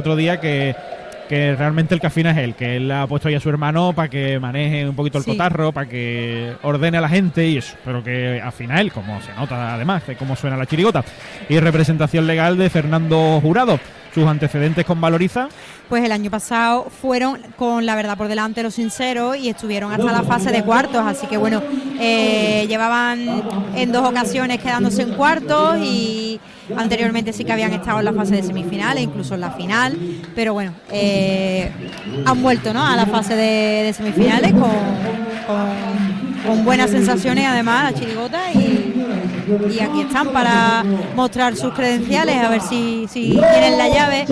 otro día que, que realmente el que afina es él, que él ha puesto ahí a su hermano para que maneje un poquito el Sí. cotarro, para que ordene a la gente y eso, pero que afina él, como se nota además de cómo suena la chirigota. Y representación legal de Fernando Jurado. Sus antecedentes con Valoriza, Pues el año pasado fueron con la verdad por delante los sinceros y estuvieron hasta la fase de cuartos, así que bueno, eh, llevaban en dos ocasiones quedándose en cuartos y anteriormente sí que habían estado en la fase de semifinales, incluso en la final, pero bueno, eh, han vuelto ¿no? a la fase de, de semifinales con, con- con buenas sensaciones además la chirigota y, y aquí están para mostrar sus credenciales, a ver si, si tienen la llave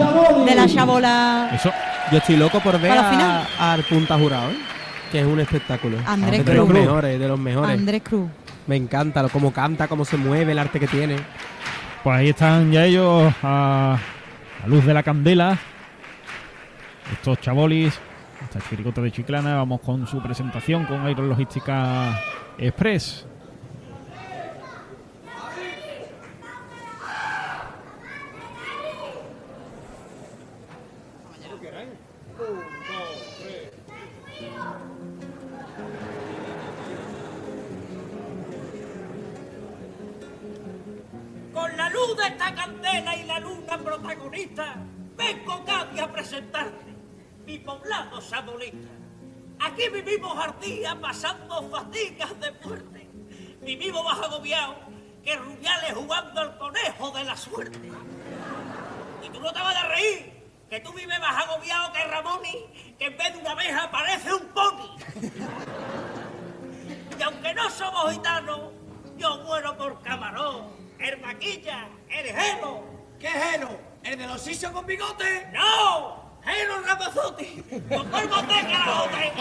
de la chabola. eso. Yo estoy loco por ver a- al punta jurado, ¿eh? que es un espectáculo. Andrés de los Cruz. mejores, de los mejores. Andrés Cruz. Me encanta lo, cómo canta, cómo se mueve, el arte que tiene. Pues ahí están ya ellos a, a luz de la candela. Estos chavolis, esta chirigota de Chiclana, vamos con su presentación con Aerologística Express. Maquilla, el gelo. ¿Qué Jero? ¿El de los sisos con bigote? ¡No! ¡Gelo Ramazotti! ¡Con polvo de carajote!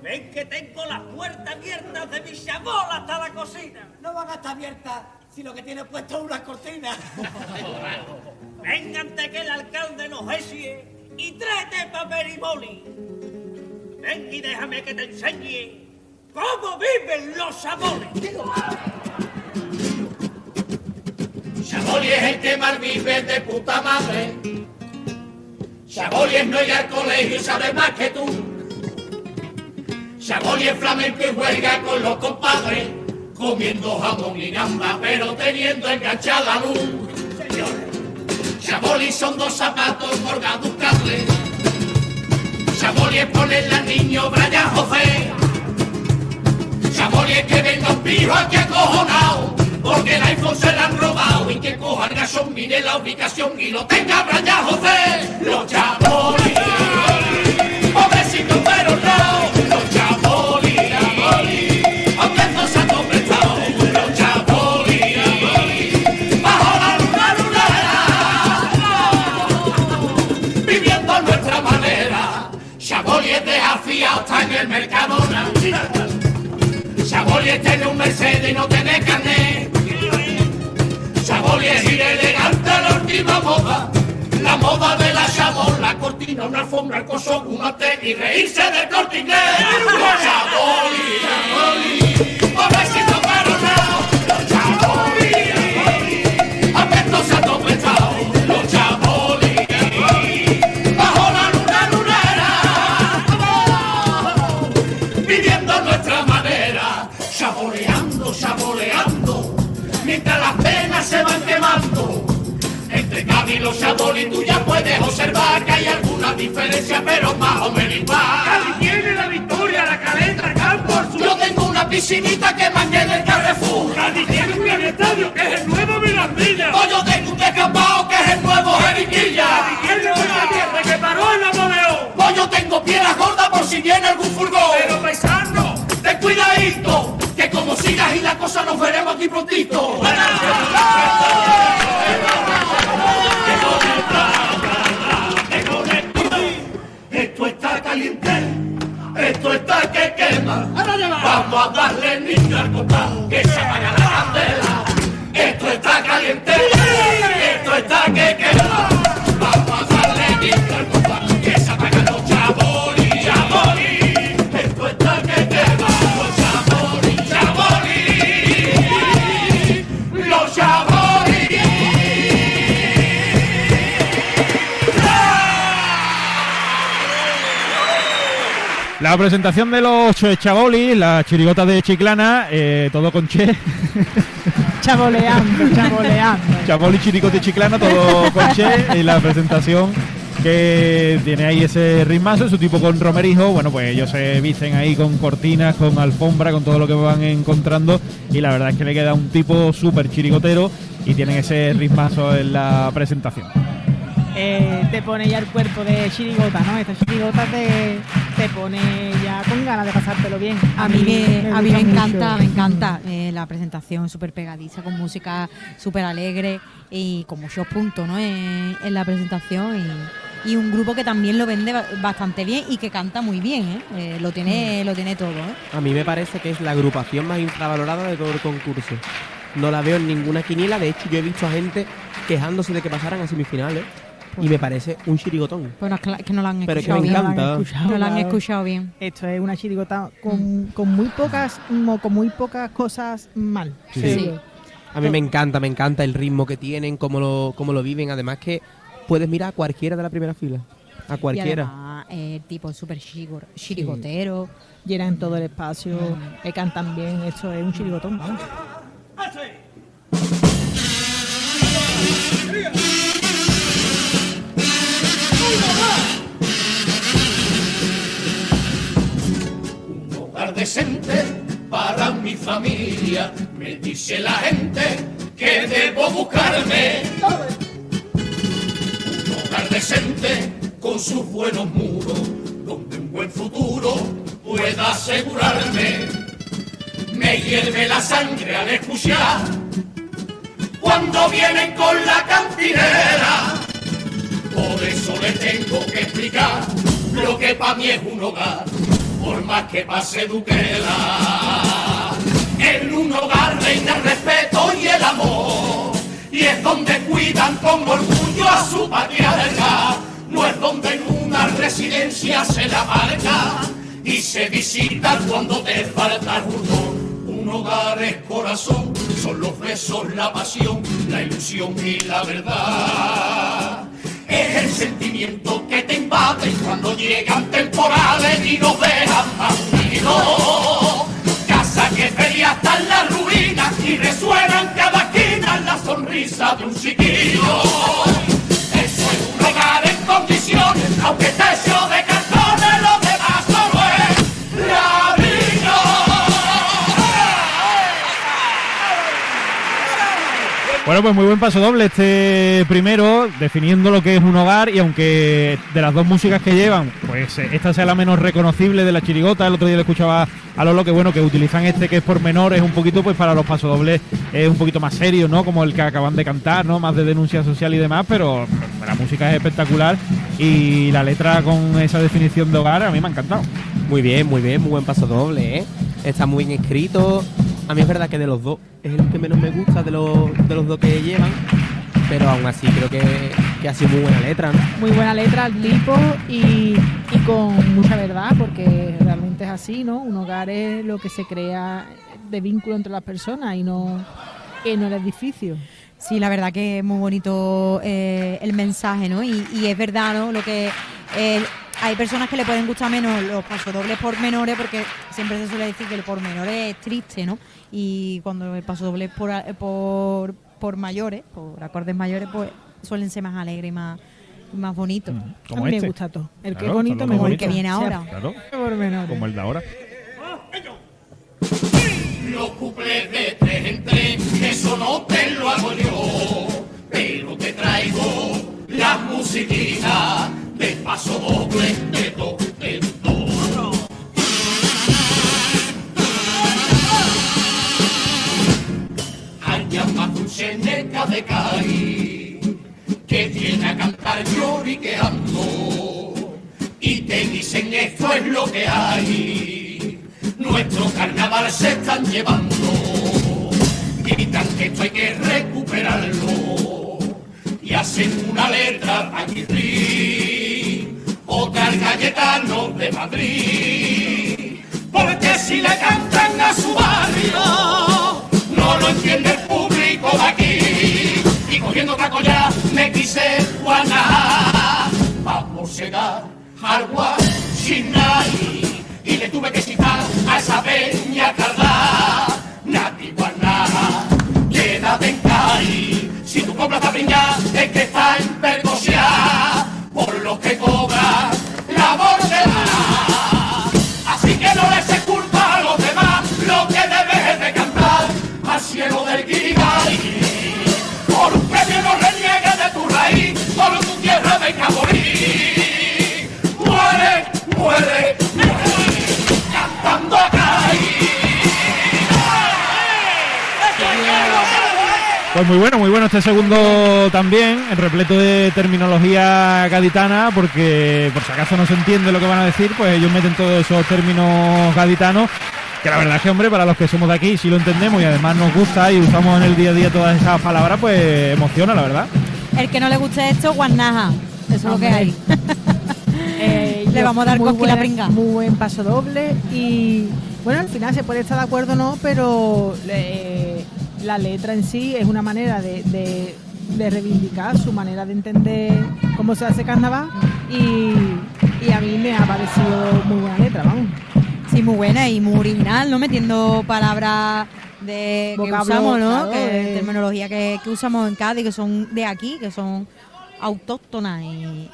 Ven que tengo las puertas abiertas de mi chamol hasta la cocina. No van a estar abiertas si lo que tiene puesto es una cortina. Ven antes que el alcalde nos esie y tráete papel y boli. Ven y déjame que te enseñe cómo viven los sabores. Chaboli es el que más vive de puta madre. Chaboli es no ir al colegio y sabe más que tú. Chaboli es flamenco y juega con los compadres, comiendo jamón y gamba, pero teniendo enganchada la luz. Chaboli son dos zapatos colgados un cable. Chaboli es ponerle al niño Brian José. Chaboli es que venga un pijo aquí acojonado, porque el iPhone se lo han robado y que coja el gasón, mire la ubicación y lo tenga Brian José. Los Chaboli, pobrecitos pero no, los Chaboli, aunque no se han completado, los Chaboli, bajo la luna lunera, viviendo a nuestra manera. Chaboli es desafiado, está en el Mercadona. Chaboli tiene un Mercedes y no tiene carnet. Última moda. La moda de la Chabol, la cortina, una alfombra, el coso, un hotel y reírse del corte inglés. Entre Cádiz y los tú ya puedes observar que hay alguna diferencia, pero más o menos igual. Cádiz tiene la victoria, la caleta, el campo azul. Yo tengo una piscinita que mangué en el Carrefour. Cádiz tiene un gran estadio que es el nuevo Mirandilla. O yo tengo un descampado que es el nuevo Jeriquilla. Cádiz tiene una tierra que paró en la Moleón. O yo tengo piedras gordas por si viene algún furgón. Pero paisano, ten cuidadito, que como sigas y la cosa nos veremos aquí prontito. Vamos La presentación de los ch- chabolis, las chirigotas de Chiclana, eh, todo con Che. Chaboleando, chaboleando. Chaboli chiricote de Chiclana, todo con Che. Y la presentación que tiene ahí ese ritmazo, su tipo con Romerijo. Bueno, pues ellos se visten ahí con cortinas, con alfombra, con todo lo que van encontrando. Y la verdad es que le queda un tipo súper chirigotero y tienen ese ritmazo en la presentación. Eh, te pone ya el cuerpo de chirigota, ¿no? Esta chirigota te, te pone ya con ganas de pasártelo bien. A mí me, a mí me gusta encanta, me encanta eh, la presentación súper pegadiza, con música súper alegre y con muchos puntos ¿no? en, en la presentación. Y, y un grupo que también lo vende ba- bastante bien y que canta muy bien. ¿eh? Eh, lo, tiene, lo tiene todo. ¿eh? A mí me parece que es la agrupación más infravalorada de todo el concurso. No la veo en ninguna quiniela, de hecho yo he visto a gente quejándose de que pasaran a semifinales y me parece un chirigotón. Bueno, es que no la han Pero es que escuchado me bien. encanta. No la han escuchado, escuchado bien. Esto es una chirigota con, con muy pocas con muy pocas cosas mal. Sí. A mí me encanta, me encanta el ritmo que tienen, cómo lo, cómo lo viven. Además que puedes mirar a cualquiera de la primera fila. A Y cualquiera. además, eh, tipo súper chirigotero. Llenan todo el espacio, eh, cantan bien, esto es un chirigotón. vamos. Me dice la gente que debo buscarme. Un hogar decente con sus buenos muros, donde un buen futuro pueda asegurarme. Me hierve la sangre al escuchar cuando vienen con la cantinera. Por eso le tengo que explicar lo que para mí es un hogar, por más que pase Duquela. En un hogar reina el respeto y el amor, y es donde cuidan con orgullo a su patriarca. No es donde en una residencia se la marca y se visita cuando te falta un don. Un hogar es corazón, son los besos, la pasión, la ilusión y la verdad. Es el sentimiento que te invade cuando llegan temporales y nos dejan más unidos. Feria hasta en la ruina y resuena en cada esquina la sonrisa de un chiquillo. Eso es un hogar en condiciones, aunque esté hecho de Bueno, pues muy buen paso doble este primero, definiendo lo que es un hogar y aunque de las dos músicas que llevan, pues eh, esta sea la menos reconocible de la chirigota, el otro día le escuchaba a Lolo que bueno, que utilizan este que es por menores un poquito pues para los pasodobles es un poquito más serio, ¿no? Como el que acaban de cantar, ¿no? Más de denuncia social y demás, pero la música es espectacular y la letra con esa definición de hogar a mí me ha encantado. Muy bien, muy bien, muy buen paso doble, ¿eh? Está muy bien escrito. A mí es verdad que de los dos es el que menos me gusta de los, de los dos que llevan. Pero aún así creo que, que ha sido muy buena letra, ¿no? Muy buena letra al tipo y, y con mucha verdad, porque realmente es así, ¿no? Un hogar es lo que se crea de vínculo entre las personas y no, y no el edificio. Sí, la verdad que es muy bonito eh, el mensaje, ¿no? Y, y es verdad, ¿no? Lo que eh, hay personas que le pueden gustar menos los pasodobles por menores, porque siempre se suele decir que el por menores es triste, ¿no? Y cuando el pasodoble es por, por, por mayores, por acordes mayores, pues suelen ser más alegres y más, más bonitos. Como a mí este. me gusta todo. El que es bonito son me los gusta. que viene ahora. Claro, por menores. como el de ahora. Los cuplés de tres en tres, eso no te lo hago yo, pero te traigo las musiquitas de paso doble de do en do. De Cari, que viene a cantar lloriqueando, y te dicen esto es lo que hay. Nuestro carnaval se están llevando. Gritan que esto hay que recuperarlo. Y hacen una letra aquí otra al Cayetano de Madrid. Porque si le cantan a su barrio, no lo entiende Y cogiendo taco ya me quise Juana. Vamos a llegar al Guachinay. y le tuve que citar a esa peña cardá. Nati Guaná, quédate en Cali. Si tu compra está piña, es que está en percosia Pues muy bueno, muy bueno este segundo también, en repleto de terminología gaditana, porque por si acaso no se entiende lo que van a decir, pues ellos meten todos esos términos gaditanos, que la verdad es que, hombre, para los que somos de aquí, si lo entendemos y además nos gusta y usamos en el día a día todas esas palabras, pues emociona, la verdad. El que no le guste esto, guanaja. Eso es lo que hay. Eh, Le vamos a dar cosquilla buena- pringa. Muy buen paso doble y bueno, al final se puede estar de acuerdo o no, pero eh, la letra en sí es una manera de, de- de reivindicar su manera de entender cómo se hace carnaval y, y a mí me ha parecido muy buena letra, vamos. Sí, muy buena y muy original, ¿no? Metiendo palabras de que usamos, ¿no? claro, que, eh. terminología que, que usamos en Cádiz, que son de aquí, que son autóctonas y,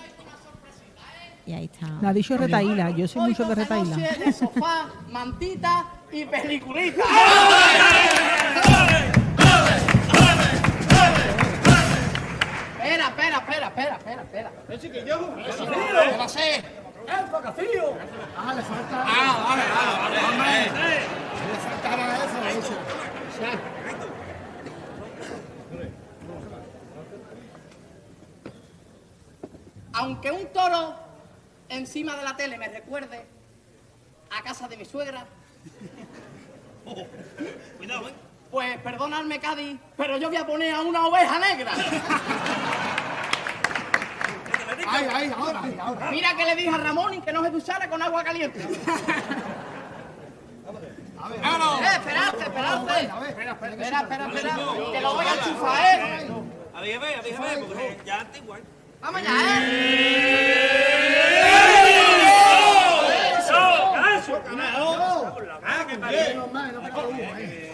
y ahí está. La ha dicho Retaíla, yo soy mucho de Retaíla. De sofá, mantita y peliculita. Espera, espera, espera, espera, espera, espera. ¿Qué chiquillo? ¿Qué va a ser? ¡El facacillo! Ah, le falta. Ah, vale, vale, vale, hombre. Le faltaba eso, eso. Aunque un toro encima de la tele me recuerde a casa de mi suegra. Cuidado, ¿eh? Pues perdonadme, Cádiz, pero yo voy a poner a una oveja negra. Ay, ay, ahora, ay, ahora. Mira que le dije a Ramón y que no se duchara con agua caliente. Eh, esperate, esperate. Espera, espera, espera, espera. Que lo voy a enchufar, ¿eh? Avíjame, avíjame, porque ya antigua. Vamos ya, ¿eh? Menos mal, no pega uno, eh.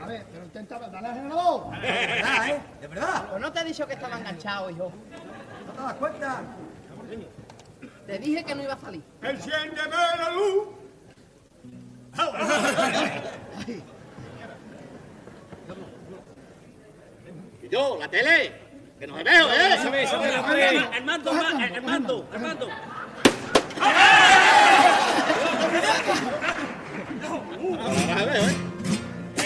A ver, pero intenta darle al generador. De verdad. Pues no te he dicho que estaba enganchado, hijo. ¿No te das cuenta? Te dije que no iba a salir. Enciéndeme la luz. Y yo, la tele. Que no me veo, ¿eh? El mando, el mando, el mando.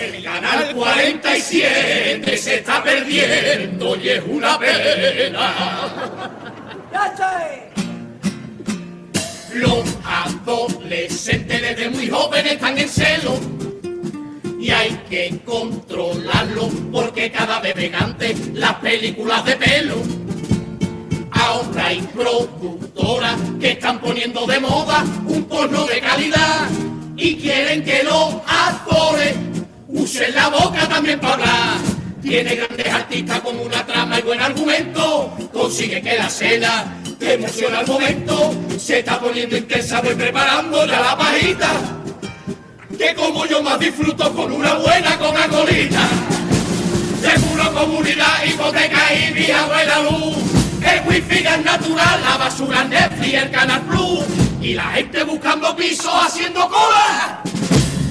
El canal 47 se está perdiendo y es una pena. Los adolescentes desde muy jóvenes están en celo y hay que controlarlo porque cada vez ven antes las películas de pelo. Ahora hay productoras que están poniendo de moda un porno boca también para hablar. Tiene grandes artistas con una trama y buen argumento, consigue que la escena te emociona al momento, se está poniendo intensa, voy preparando ya la pajita, que como yo más disfruto con una buena Coca-Colita. Seguro comunidad, hipoteca y vía buena luz. El wifi es natural, la basura es Netflix, el Canal Plus. Y la gente buscando pisos haciendo cola.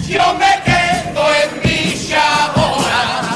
Yo me quedo en mi chabona.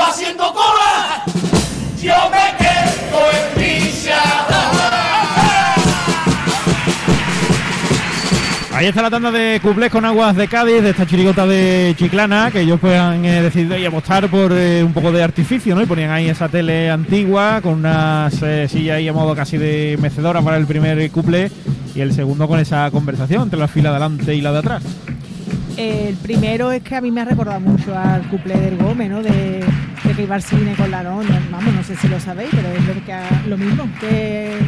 Haciendo cola. Yo me quedo en. Ahí está la tanda de cuplés con aguas de Cádiz, de esta chirigota de Chiclana, que ellos pues han eh, decidido ahí apostar por eh, un poco de artificio, ¿no? Y ponían ahí esa tele antigua con unas eh, sillas ahí a modo casi de mecedora para el primer cuplé y el segundo con esa conversación entre la fila de adelante y la de atrás. El primero es que a mí me ha recordado mucho al cuplé del Gómez, ¿no? De, que iba al cine con la no, vamos, no sé si lo sabéis, pero es lo, que lo mismo, que,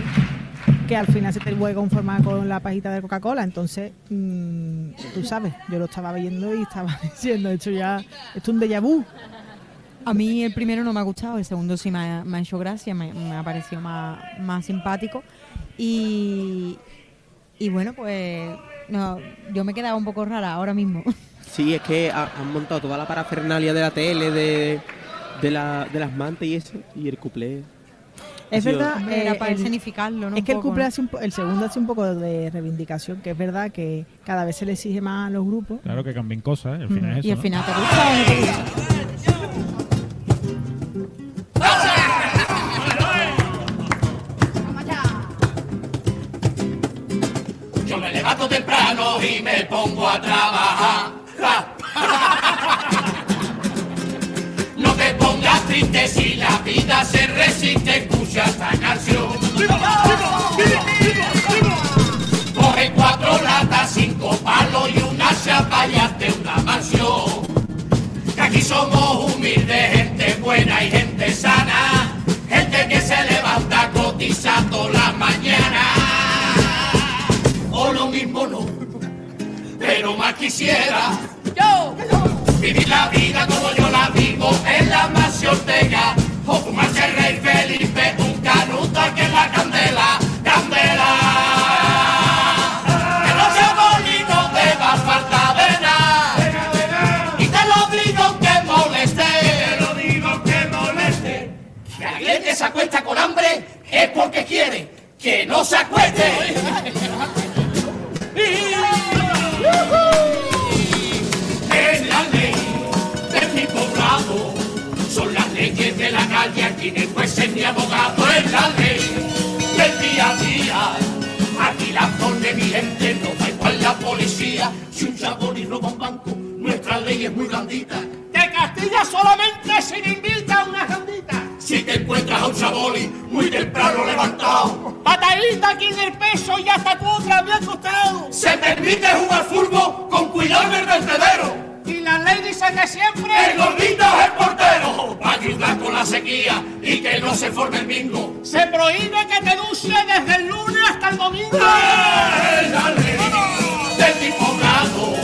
que al final se te vuelve a conformar con la pajita de Coca-Cola. Entonces, mm, tú sabes, yo lo estaba viendo y estaba diciendo, esto ya, esto es un déjà vu. A mí el primero no me ha gustado, el segundo sí me ha, me ha hecho gracia, me, me ha parecido más, más simpático. Y, y bueno, pues no, yo me he quedado un poco rara ahora mismo. Sí, es que ha- han montado toda la parafernalia de la tele, de, de, la, de las mantas y eso, y el cuplé. Es verdad, Hombre, era eh, para el- escenificarlo, ¿no? Es Un que el ¿no? hace un po- el segundo hace un poco de reivindicación, que es verdad que cada vez se le exige más a los grupos. Claro que cambien cosas, ¿eh? al final es eso. Y al ¿no? final te gusta o no te gusta. Pongo a trabajar. Ja. No te pongas triste si la vida se resiste, escucha esta canción. Coge cuatro latas, cinco palos y una chapa y hazte una mansión. Que aquí somos humildes, gente buena y gente sana. Gente que se levanta cotizando la mañana. Pero más quisiera. Yo, vivir la vida como yo la vivo en la mansión Ortega. O fumarse el rey Felipe, un canuto aquí en la candela, candela. Que no sea bonito, te va a falta de nada. Y te lo digo que moleste. Te lo digo que moleste. Que alguien que se acuesta con hambre es porque quiere que no se acueste. De la calle, aquí no hay jueces ni abogado. Es la ley del día a día. Aquí la pone mi gente, no da igual la policía. Si un y roba un banco, nuestra ley es muy blandita. Que Castilla solamente se le invita a una jandita. Si te encuentras a un chaboli muy temprano levantado, Patadita aquí en el peso y hasta tú otra vez acostado. se permite jugar fútbol con cuidado en el vertedero. Que siempre. El gordito es el portero, para ayudar con la sequía y que no se forme el bingo. Se prohíbe que te duche desde el lunes hasta el domingo. ¡Es la ley de mi poblado!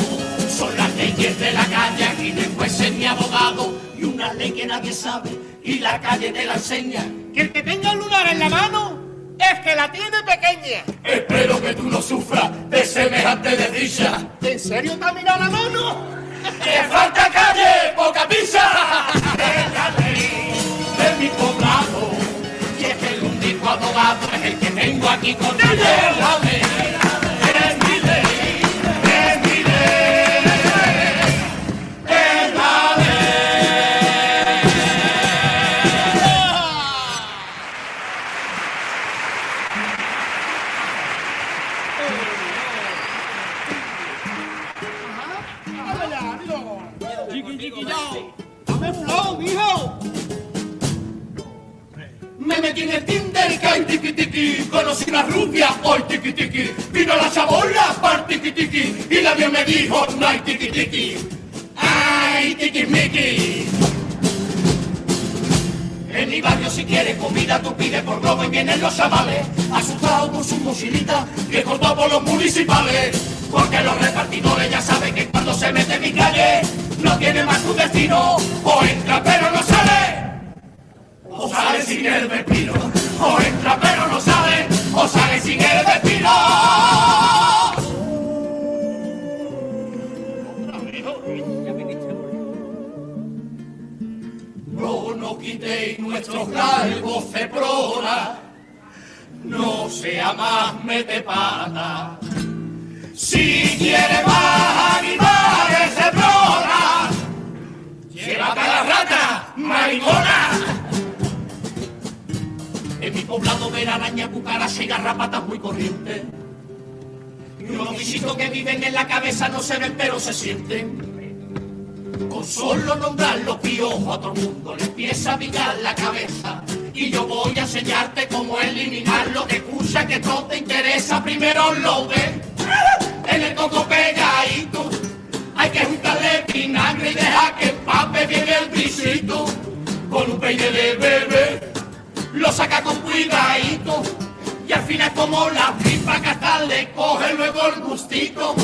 Son las leyes de la calle, aquí hay jueces ni abogado. Y una ley que nadie sabe y la calle te la enseña. Que el que tenga un lunar en la mano es que la tiene pequeña. Espero que tú no sufras de semejante desdicha. ¿En serio te ha mirado la mano? ¡Que falta calle, poca pizza! De mi poblado. Y es que el único abogado es el que tengo aquí con ella. por los municipales, porque los repartidores ya saben que cuando se mete en mi calle no tiene más un destino, o entra pero no sale, o sale sin el respiro, o entra pero no sale, o sale sin el respiro. No, no quitéis nuestros cargos, ceprona no sea más mete pata. Si quiere más animales ceprona, llévate a la rata, maricona. En mi poblado ver araña, cucarachas y garrapatas muy corrientes. Unos bichitos que viven en la cabeza no se ven pero se sienten. Con solo nombrar los piojos a todo el mundo le empieza a picar la cabeza. Y yo voy a enseñarte cómo eliminar lo que escucha que todo te interesa. Primero lo ves en el coco pegadito. Hay que juntarle vinagre y dejar que empape bien el bichito. Con un peine de bebé lo saca con cuidadito. Y al final como la pipa que hasta le coge luego el gustito.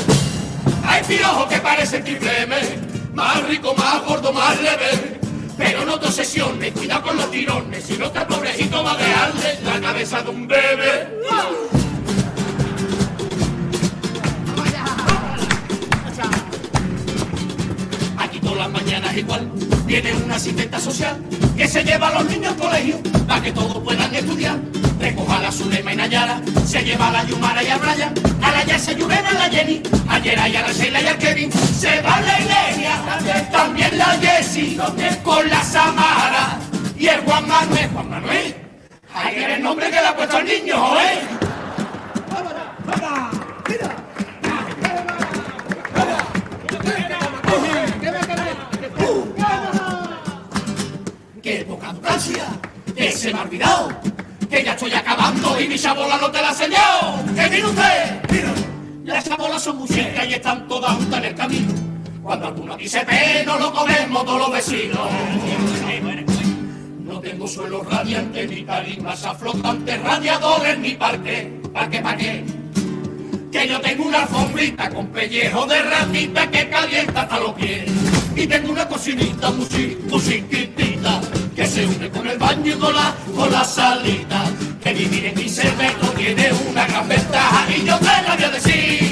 Hay piojos que parecen triplemes, más rico, más gordo, más leve. Pero no te obsesiones, cuidado con los tirones, si no te pobrecito va a dejarle la cabeza de un bebé. Aquí todas las mañanas igual viene una asistenta social que se lleva a los niños al colegio para que todos puedan estudiar. Recoja a la Zulema y Nayara, se lleva a la Yumara y a Brian, a la Yasa Yurena, a la Jenny, a Yera y a la Sheila y al Kevin, se va la Ilenia, también la Jessie, con la Samara y el Juan Manuel. Juan Manuel, que ver el nombre que le ha puesto al niño, ¿eh? ¡Qué poca gracia! ¡Que se me ha olvidado! ¡Que ya estoy acabando y mi chabola no te la ha enseñado! ¡Que mire usted! ¡Mira! Las chabolas son muy chicas y están todas juntas en el camino. Cuando se ve, no lo comemos todos los vecinos. No tengo suelo radiante, ni tarimas aflotantes, radiadores, ni parque. ¿Pa' qué, pa' qué? Que yo tengo una alfombrita con pellejo de ratita que calienta hasta los pies. Y tengo una cocinita muy, muy que se une con el baño y con la, con la salita. Que vivir en mi cerveto tiene una gran ventaja y yo te la voy a decir.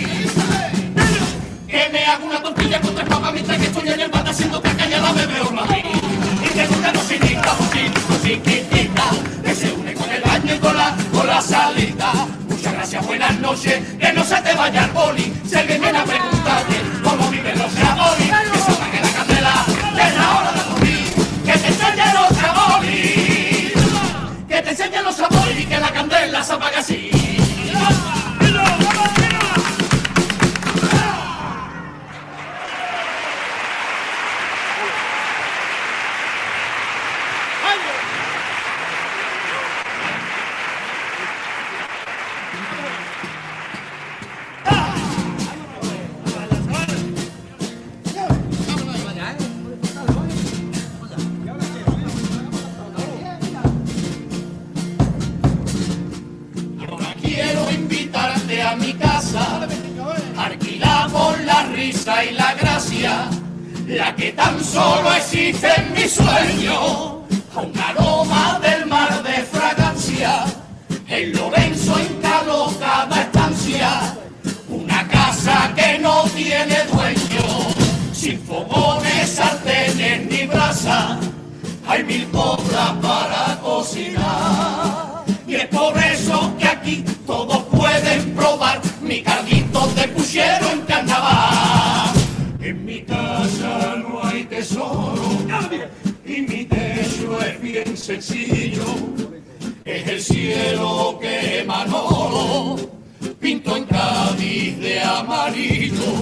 Y la gracia, la que tan solo existe en mi sueño, a un aroma del mar de fragancia, el Lorenzo instaló cada estancia, una casa que no tiene dueño, sin fogones, sartenes ni brasa, hay mil cobras para cocinar. Y es por eso que aquí todos pueden probar mi carguito de puchero en carnaval. En mi casa no hay tesoro y mi techo es bien sencillo. Es el cielo que Manolo pintó en Cádiz de amarillo.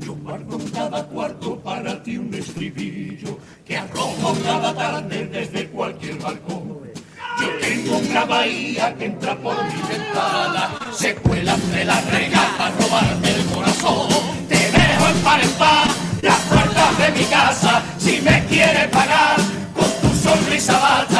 Yo guardo en cada cuarto para ti un estribillo que arrojo cada tarde desde cualquier balcón. Yo tengo una bahía que entra por mi ventana, se cuela entre las para robarme el corazón. Si me quieres pagar con tu sonrisa bata,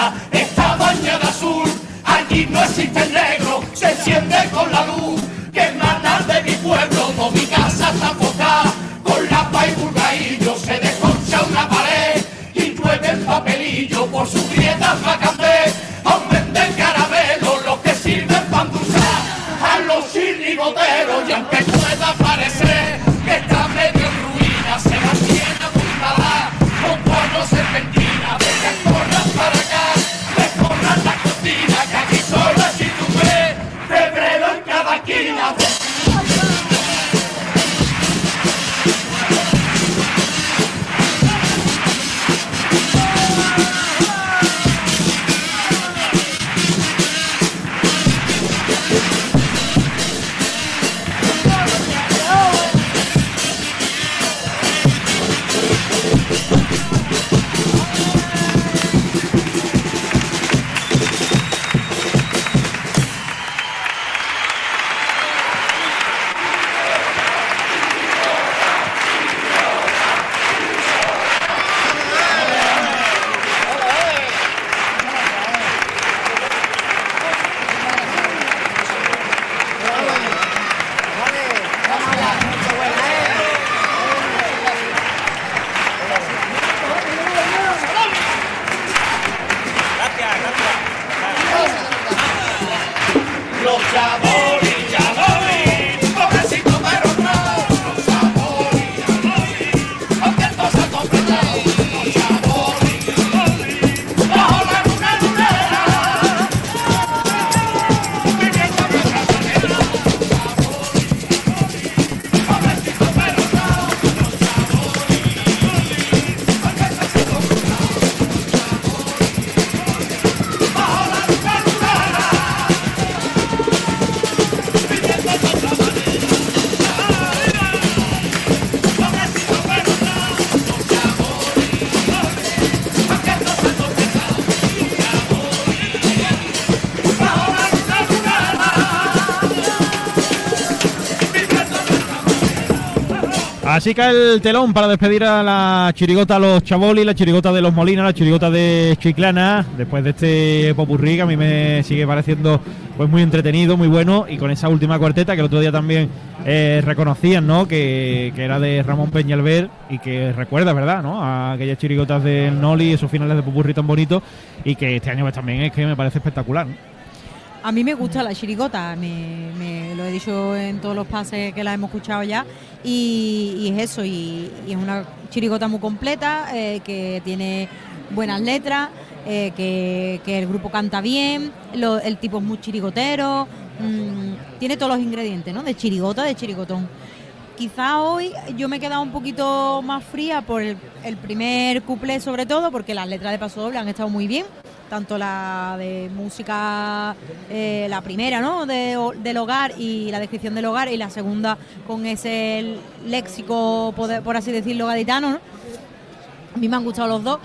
Así que el telón para despedir a la chirigota Los Chaboli, la chirigota de Los Molinas, la chirigota de Chiclana, después de este popurrí que a mí me sigue pareciendo pues muy entretenido, muy bueno, y con esa última cuarteta que el otro día también eh, reconocían, ¿no? Que, que era de Ramón Peñalver y que recuerda, ¿verdad? ¿no? A aquellas chirigotas del Noli, esos finales de popurrí tan bonitos, y que este año pues también es que me parece espectacular. A mí me gusta la chirigota, me, lo he dicho en todos los pases que la hemos escuchado ya, y, es eso, y, es una chirigota muy completa, eh, que tiene buenas letras, eh, que, el grupo canta bien, el tipo es muy chirigotero, mm, tiene todos los ingredientes, ¿no? De chirigota, de chirigotón. Quizá hoy yo me he quedado un poquito más fría por el, el primer cuplé sobre todo, porque las letras de Paso Doble han estado muy bien, tanto la de música, eh, la primera, ¿no? De- del hogar y la descripción del hogar, y la segunda con ese léxico, por, así decirlo, gaditano, ¿no? A mí me han gustado los dos.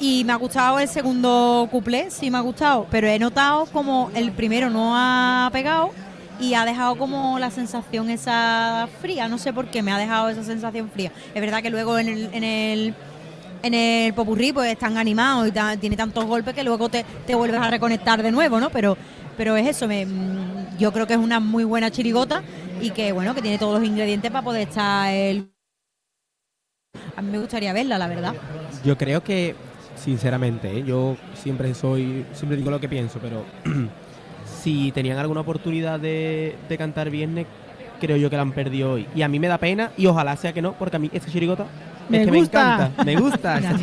Y me ha gustado el segundo cuplé, sí me ha gustado, pero he notado como el primero no ha pegado y ha dejado como la sensación esa fría, no sé por qué me ha dejado esa sensación fría. Es verdad que luego en el, en el, en el popurrí pues están animados y tiene tantos golpes que luego te, te vuelves a reconectar de nuevo, ¿no? Pero, pero es eso, me- mm, yo creo que es una muy buena chirigota y que bueno, que tiene todos los ingredientes para poder estar el... A mí me gustaría verla, la verdad. Yo creo que, sinceramente, ¿eh? yo siempre soy, siempre digo lo que pienso, pero si tenían alguna oportunidad de, de cantar viernes, creo yo que la han perdido hoy. Y a mí me da pena y ojalá sea que no, porque a mí esa chirigota Me es que gusta. me encanta, me gusta.